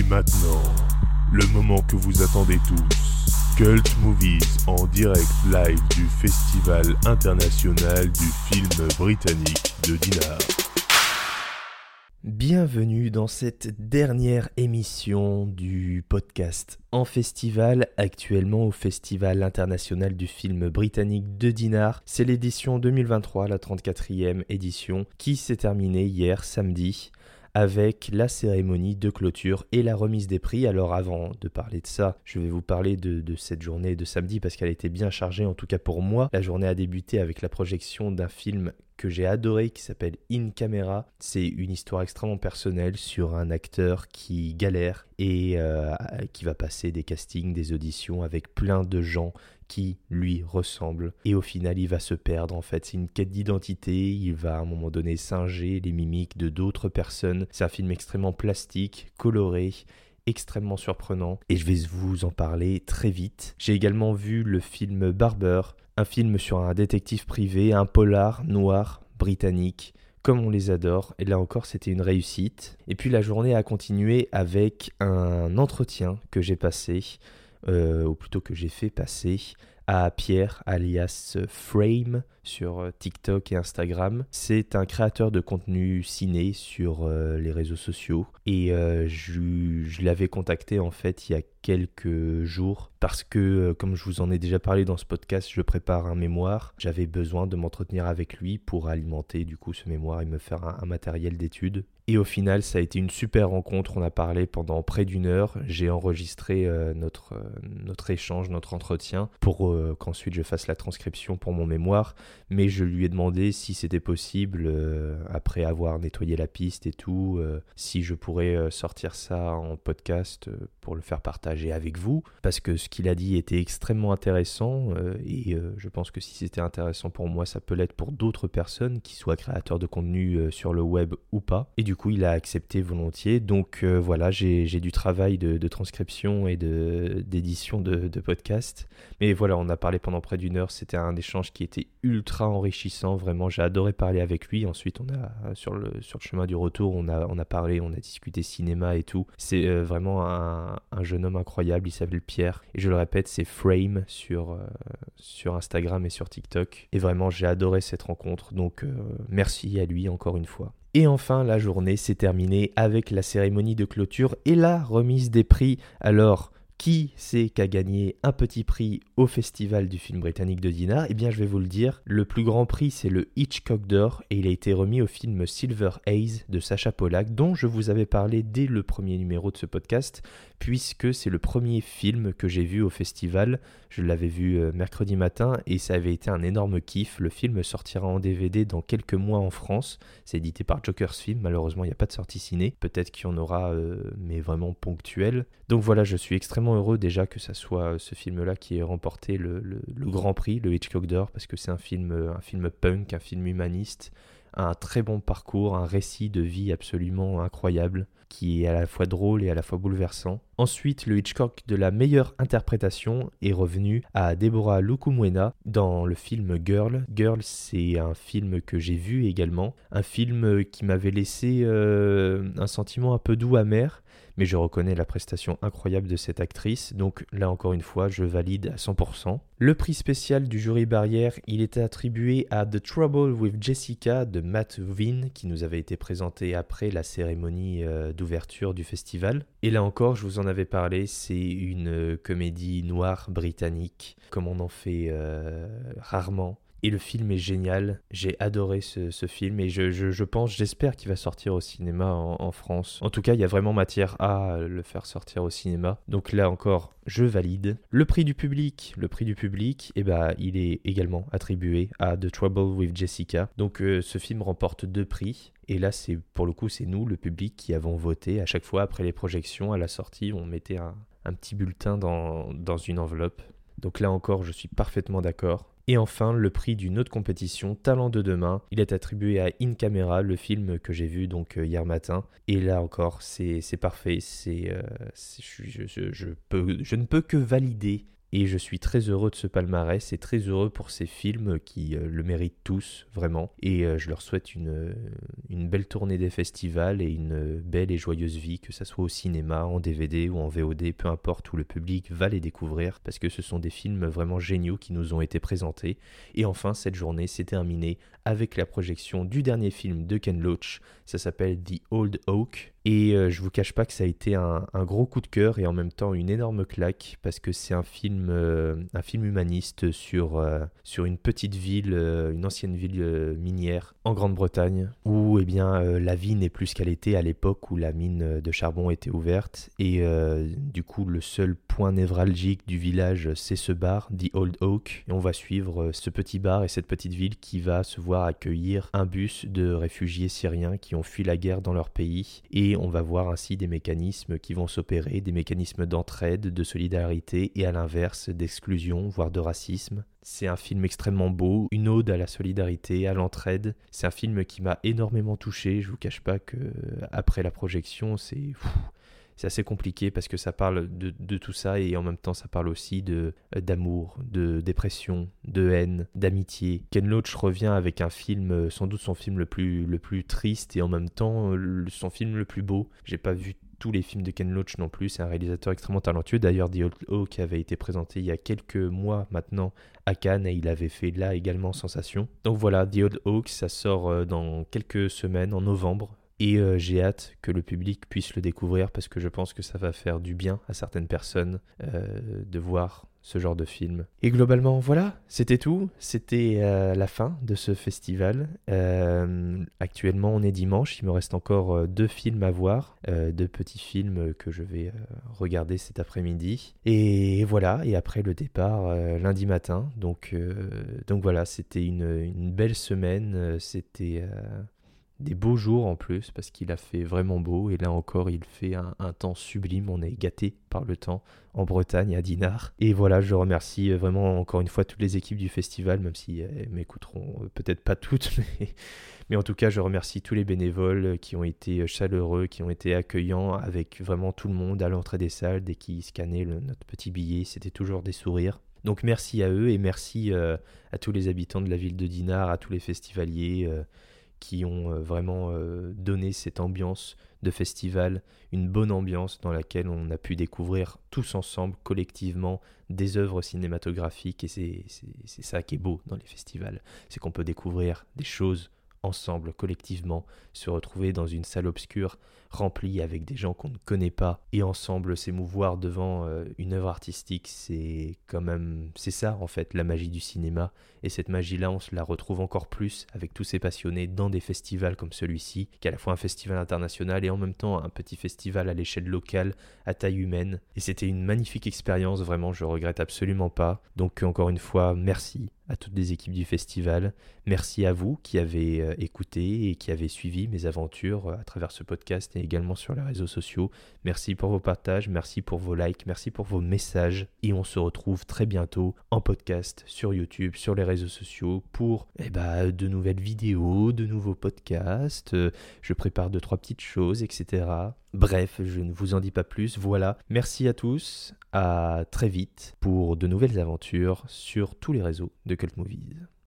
Et maintenant, le moment que vous attendez tous. Cult Movies en direct live du Festival international du film britannique de Dinard. Bienvenue dans cette dernière émission du podcast en festival, actuellement au Festival international du film britannique de Dinard. C'est l'édition 2023, la 34e édition, qui s'est terminée hier samedi avec la cérémonie de clôture et la remise des prix. Alors avant de parler de ça, je vais vous parler de, cette journée de samedi parce qu'elle était bien chargée, en tout cas pour moi. La journée a débuté avec la projection d'un film que j'ai adoré qui s'appelle In Camera. C'est une histoire extrêmement personnelle sur un acteur qui galère et euh, qui va passer des castings, des auditions avec plein de gens qui lui ressemblent. Et au final, il va se perdre. En fait, c'est une quête d'identité. Il va à un moment donné singer les mimiques de d'autres personnes. C'est un film extrêmement plastique, coloré extrêmement surprenant et je vais vous en parler très vite. J'ai également vu le film Barber, un film sur un détective privé, un polar noir britannique comme on les adore. Et là encore, c'était une réussite. Et puis la journée a continué avec un entretien que j'ai passé, euh, ou plutôt que j'ai fait passer, à Pierre, alias Frame, sur euh, TikTok et Instagram. C'est un créateur de contenu ciné sur euh, les réseaux sociaux et euh, je, l'avais contacté en fait il y a quelques jours parce que comme je vous en ai déjà parlé dans ce podcast, je prépare un mémoire. J'avais besoin de m'entretenir avec lui pour alimenter du coup ce mémoire et me faire un, matériel d'étude. Et au final, ça a été une super rencontre. On a parlé pendant près d'une heure. J'ai enregistré notre, notre échange, notre entretien pour qu'ensuite je fasse la transcription pour mon mémoire mais je lui ai demandé si c'était possible, euh, après avoir nettoyé la piste et tout, euh, si je pourrais euh, sortir ça en podcast pour le faire partager avec vous, parce que ce qu'il a dit était extrêmement intéressant, et je pense que si c'était intéressant pour moi, ça peut l'être pour d'autres personnes, qui soient créateurs de contenu sur le web ou pas. Et du il a accepté volontiers, donc voilà, j'ai du travail de, transcription et d'édition de, de, podcast, mais voilà, on a parlé pendant près d'une heure, c'était un échange qui était ultra enrichissant, vraiment, j'ai adoré parler avec lui. Ensuite, on a sur le, chemin du retour, on a, parlé, on a discuté cinéma et tout. C'est euh, vraiment un, un, jeune homme incroyable, il s'appelle Pierre. Et je le répète, c'est Frame sur, euh, sur Instagram et sur TikTok. Et vraiment, j'ai adoré cette rencontre. Donc, euh, merci à lui encore une fois. Et enfin, la journée s'est terminée avec la cérémonie de clôture et la remise des prix. Alors, qui c'est qu'a gagné un petit prix au Festival du film britannique de Dinard? Eh bien, je vais vous le dire. Le plus grand prix, c'est le Hitchcock d'or et il a été remis au film Silver Haze de Sacha Pollack, dont je vous avais parlé dès le premier numéro de ce podcast, puisque c'est le premier film que j'ai vu au festival. Je l'avais vu euh, mercredi matin et ça avait été un énorme kiff. Le film sortira en DVD dans quelques mois en France. C'est édité par Joker's Film. Malheureusement, il n'y a pas de sortie ciné. Peut-être qu'il y en aura, euh, mais vraiment ponctuel. Donc voilà, je suis extrêmement heureux déjà que ça soit euh, ce film-là qui ait remporté le, Grand Prix, le Hitchcock d'or, parce que c'est un film, un film punk, un film humaniste, un très bon parcours, un récit de vie absolument incroyable qui est à la fois drôle et à la fois bouleversant. Ensuite, le Hitchcock de la meilleure interprétation est revenu à Deborah Lukumwena dans le film Girl. Girl, c'est un film que j'ai vu également, un film qui m'avait laissé euh, un sentiment un peu doux amer, mais je reconnais la prestation incroyable de cette actrice, donc là encore une fois, je valide à 100%. Le prix spécial du jury barrière, il était attribué à The Trouble with Jessica de Matt Vin, qui nous avait été présenté après la cérémonie euh, d'ouverture du festival. Et là encore, je vous en parlé, c'est une euh, comédie noire britannique, comme on en fait euh, rarement. Et le film est génial. J'ai adoré ce, film et je, pense, j'espère qu'il va sortir au cinéma en, France. En tout cas, il y a vraiment matière à le faire sortir au cinéma. Donc là encore, je valide. Le prix du public, le prix du public, eh ben, il est également attribué à The Trouble with Jessica. Donc euh, ce film remporte deux prix. Et là, c'est pour le coup, c'est nous, le public, qui avons voté. À chaque fois, après les projections, à la sortie, on mettait un, petit bulletin dans, dans une enveloppe. Donc là encore, je suis parfaitement d'accord. Et enfin, le prix d'une autre compétition, Talent de demain. Il est attribué à In Camera, le film que j'ai vu donc euh, hier matin. Et là encore, c'est parfait. Euh, je ne peux que valider Et je suis très heureux de ce palmarès et très heureux pour ces films qui euh, le méritent tous, vraiment. Et euh, je leur souhaite une, une belle tournée des festivals et une belle et joyeuse vie, que ce soit au cinéma, en DVD ou en VOD, peu importe où le public va les découvrir, parce que ce sont des films vraiment géniaux qui nous ont été présentés. Et enfin, cette journée s'est terminée avec la projection du dernier film de Ken Loach. Ça s'appelle The Old Oak. Et euh, je vous cache pas que ça a été un, gros coup de cœur et en même temps une énorme claque parce que c'est un film, euh, un film humaniste sur, euh, sur une petite ville, une ancienne ville minière en Grande-Bretagne où eh bien, la vie n'est plus qu'elle était à l'époque où la mine de charbon était ouverte et du coup le seul point névralgique du village c'est ce bar, The Old Oak. Et on va suivre ce petit bar et cette petite ville qui va se voir accueillir un bus de réfugiés syriens qui ont fui la guerre dans leur pays et on va voir ainsi des mécanismes qui vont s'opérer, des mécanismes d'entraide, de solidarité et à l'inverse d'exclusion, voire de racisme. C'est un film extrêmement beau, une ode à la solidarité, à l'entraide. C'est un film qui m'a énormément touché. Je vous cache pas que après la projection, c'est c'est assez compliqué parce que ça parle de, tout ça et en même temps ça parle aussi de euh, d'amour, de dépression, de haine, d'amitié. Ken Loach revient avec un film, euh, sans doute son film le plus, le plus triste et en même temps euh, son film le plus beau. J'ai pas vu tous les films de Ken Loach non plus. C'est un réalisateur extrêmement talentueux. D'ailleurs, The Old Oak avait été présenté il y a quelques mois maintenant à Cannes et il avait fait là également sensation. Donc voilà, The Old Oak, ça sort dans quelques semaines, en novembre. Et euh, j'ai hâte que le public puisse le découvrir parce que je pense que ça va faire du bien à certaines personnes euh, de voir ce genre de film. Et globalement, voilà, c'était tout. C'était euh, la fin de ce festival. actuellement, on est dimanche. Il me reste encore deux films à voir, deux petits films que je vais regarder cet après-midi. Et voilà. Et après le départ lundi matin. Donc, donc voilà, c'était une, une, belle semaine. C'était des beaux jours en plus, parce qu'il a fait vraiment beau, et là encore il fait un, temps sublime, on est gâté par le temps en Bretagne, à Dinard. Et voilà, je remercie euh, vraiment encore une fois toutes les équipes du festival, même si elles m'écouteront euh, peut-être pas toutes, mais, mais en tout cas je remercie tous les bénévoles qui ont été chaleureux, qui ont été accueillants avec vraiment tout le monde à l'entrée des salles, dès qu'ils scannaient notre petit billet, c'était toujours des sourires. Donc merci à eux et merci euh, à tous les habitants de la ville de Dinard, à tous les festivaliers qui ont euh, vraiment euh, donné cette ambiance de festival, une bonne ambiance dans laquelle on a pu découvrir tous ensemble, collectivement, des œuvres cinématographiques. Et c'est ça qui est beau dans les festivals, c'est qu'on peut découvrir des choses ensemble, collectivement, se retrouver dans une salle obscure remplie avec des gens qu'on ne connaît pas et ensemble s'émouvoir devant euh, une œuvre artistique, c'est quand même, c'est ça en fait la magie du cinéma. Et cette magie-là, on se la retrouve encore plus avec tous ces passionnés dans des festivals comme celui-ci, qui est à la fois un festival international et en même temps un petit festival à l'échelle locale, à taille humaine. Et c'était une magnifique expérience, vraiment, je regrette absolument pas. Donc encore une fois, merci à toutes les équipes du festival. Merci à vous qui avez euh, écouté et qui avez suivi mes aventures euh, à travers ce podcast et également sur les réseaux sociaux. Merci pour vos partages, merci pour vos likes, merci pour vos messages. Et on se retrouve très bientôt en podcast sur YouTube, sur les réseaux sociaux pour eh ben, de nouvelles vidéos, de nouveaux podcasts. Euh, je prépare deux, trois petites choses, etc. Bref, je ne vous en dis pas plus. Voilà. Merci à tous. À très vite pour de nouvelles aventures sur tous les réseaux de Cult Movies.